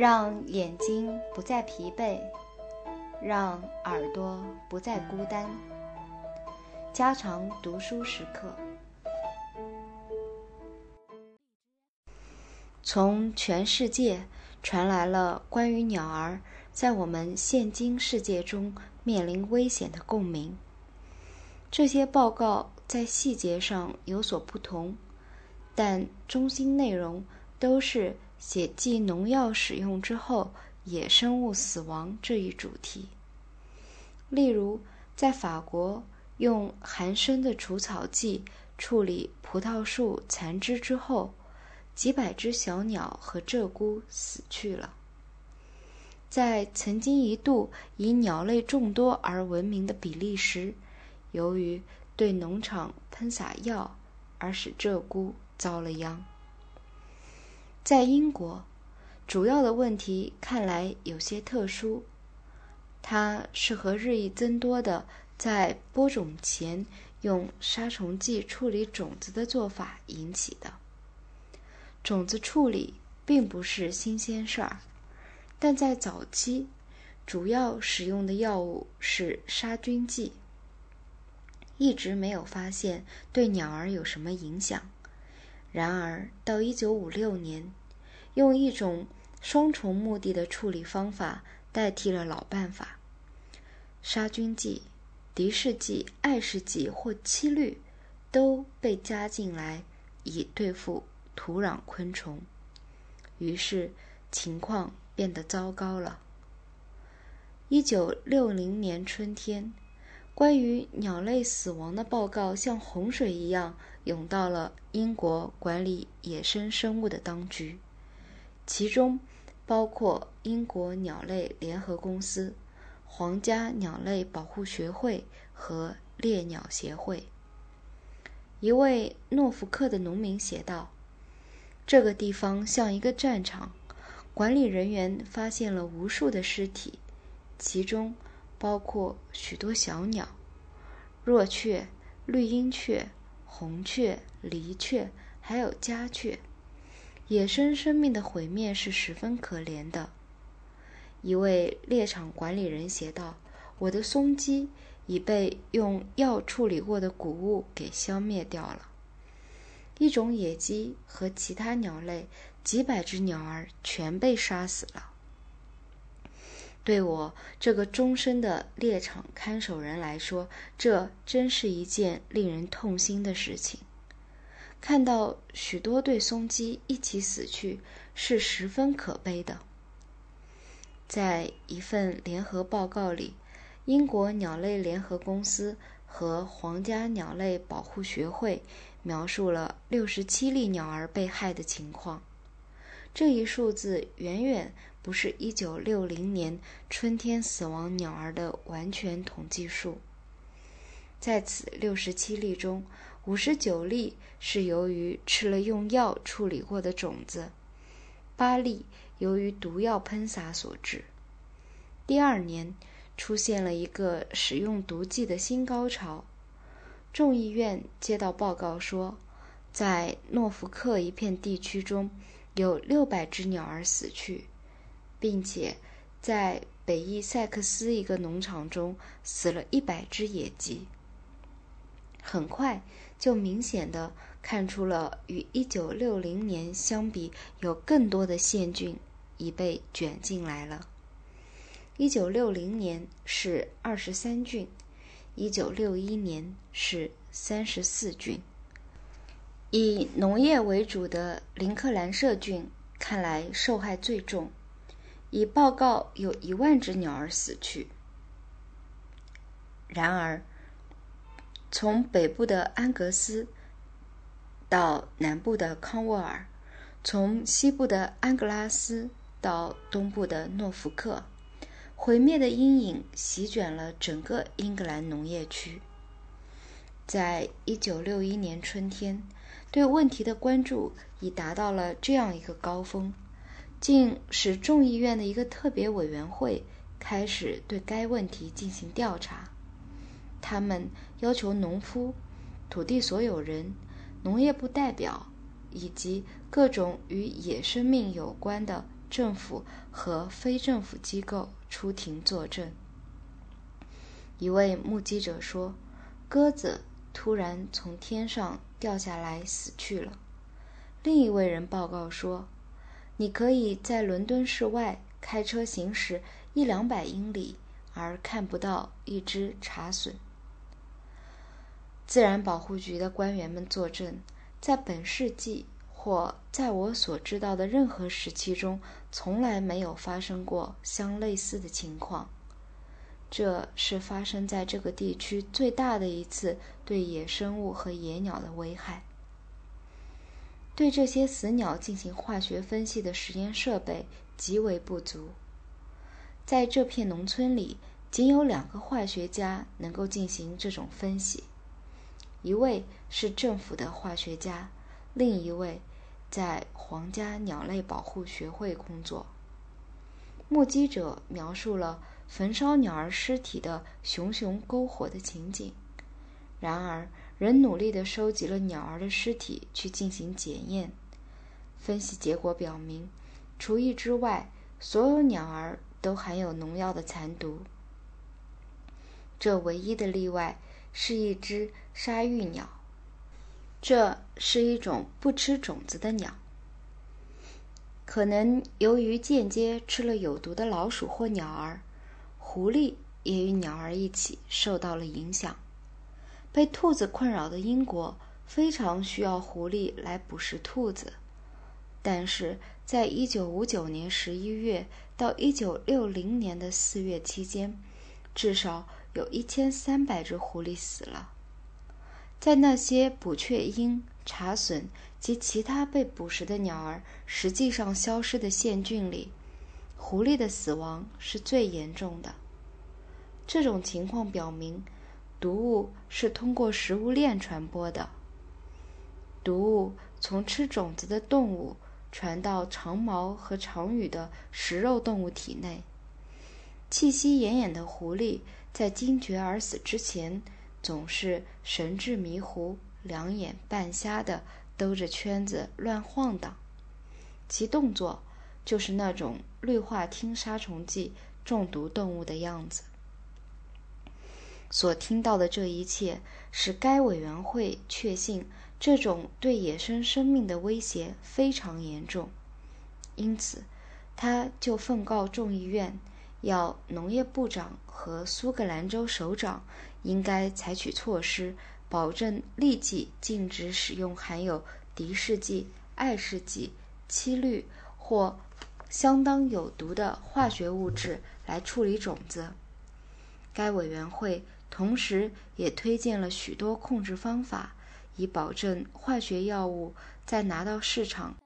让眼睛不再疲惫，让耳朵不再孤单。加长读书时刻。从全世界传来了关于鸟儿在我们现今世界中面临危险的共鸣。这些报告在细节上有所不同，但中心内容都是写记农药使用之后野生物死亡这一主题。例如，在法国用含砷的除草剂处理葡萄树残枝之后。几百只小鸟和鹧鸪死去了。在曾经一度以鸟类众多而闻名的比利时，由于对农场喷洒药，而使鹧鸪遭了殃。在英国，主要的问题看来有些特殊，它是和日益增多的在播种前用杀虫剂处理种子的做法引起的。种子处理并不是新鲜事儿，但在早期，主要使用的药物是杀菌剂，一直没有发现对鸟儿有什么影响。然而，到1956年，用一种双重目的的处理方法代替了老办法，杀菌剂、敌视剂、爱氏剂或七氯都被加进来，以对付。土壤昆虫，于是情况变得糟糕了。一九六零年春天，关于鸟类死亡的报告像洪水一样涌到了英国管理野生生物的当局，其中包括英国鸟类联合公司、皇家鸟类保护学会和猎鸟协会。一位诺福克的农民写道。这个地方像一个战场，管理人员发现了无数的尸体，其中包括许多小鸟，若雀、绿鹰雀、红雀、离雀，还有家雀。野生生命的毁灭是十分可怜的。一位猎场管理人写道：“我的松鸡已被用药处理过的谷物给消灭掉了。”一种野鸡和其他鸟类几百只鸟儿全被杀死了。对我这个终身的猎场看守人来说，这真是一件令人痛心的事情。看到许多对松鸡一起死去，是十分可悲的。在一份联合报告里，英国鸟类联合公司和皇家鸟类保护学会。描述了六十七例鸟儿被害的情况，这一数字远远不是一九六零年春天死亡鸟儿的完全统计数。在此六十七例中，五十九例是由于吃了用药处理过的种子，八例由于毒药喷洒所致。第二年出现了一个使用毒剂的新高潮。众议院接到报告说，在诺福克一片地区中有六百只鸟儿死去，并且在北伊塞克斯一个农场中死了一百只野鸡。很快就明显的看出了与1960年相比，有更多的线菌已被卷进来了。1960年是23菌。一九六一年是三十四菌，以农业为主的林克兰舍菌看来受害最重，已报告有一万只鸟儿死去。然而，从北部的安格斯到南部的康沃尔，从西部的安格拉斯到东部的诺福克。毁灭的阴影席卷了整个英格兰农业区。在一九六一年春天，对问题的关注已达到了这样一个高峰，竟使众议院的一个特别委员会开始对该问题进行调查。他们要求农夫、土地所有人、农业部代表以及各种与野生命有关的政府和非政府机构出庭作证。一位目击者说：“鸽子突然从天上掉下来死去了。”另一位人报告说：“你可以在伦敦市外开车行驶一两百英里，而看不到一只茶笋。”自然保护局的官员们作证，在本世纪或在我所知道的任何时期中，从来没有发生过相类似的情况。这是发生在这个地区最大的一次对野生物和野鸟的危害。对这些死鸟进行化学分析的实验设备极为不足。在这片农村里，仅有两个化学家能够进行这种分析。一位是政府的化学家，另一位在皇家鸟类保护学会工作。目击者描述了焚烧鸟儿尸体的熊熊篝火的情景。然而，人努力地收集了鸟儿的尸体去进行检验。分析结果表明，除一只外，所有鸟儿都含有农药的残毒。这唯一的例外。是一只沙鹬鸟，这是一种不吃种子的鸟。可能由于间接吃了有毒的老鼠或鸟儿，狐狸也与鸟儿一起受到了影响。被兔子困扰的英国非常需要狐狸来捕食兔子，但是在1959年11月到1960年的4月期间，至少。有一千三百只狐狸死了。在那些捕雀鹰、茶隼及其他被捕食的鸟儿实际上消失的县郡里，狐狸的死亡是最严重的。这种情况表明，毒物是通过食物链传播的。毒物从吃种子的动物传到长毛和长羽的食肉动物体内。气息奄奄的狐狸。在惊厥而死之前，总是神志迷糊、两眼半瞎的兜着圈子乱晃荡，其动作就是那种氯化烃杀虫剂中毒动物的样子。所听到的这一切，使该委员会确信这种对野生生命的威胁非常严重，因此，他就奉告众议院。要农业部长和苏格兰州首长应该采取措施，保证立即禁止使用含有敌视剂、爱氏剂、七氯或相当有毒的化学物质来处理种子。该委员会同时也推荐了许多控制方法，以保证化学药物在拿到市场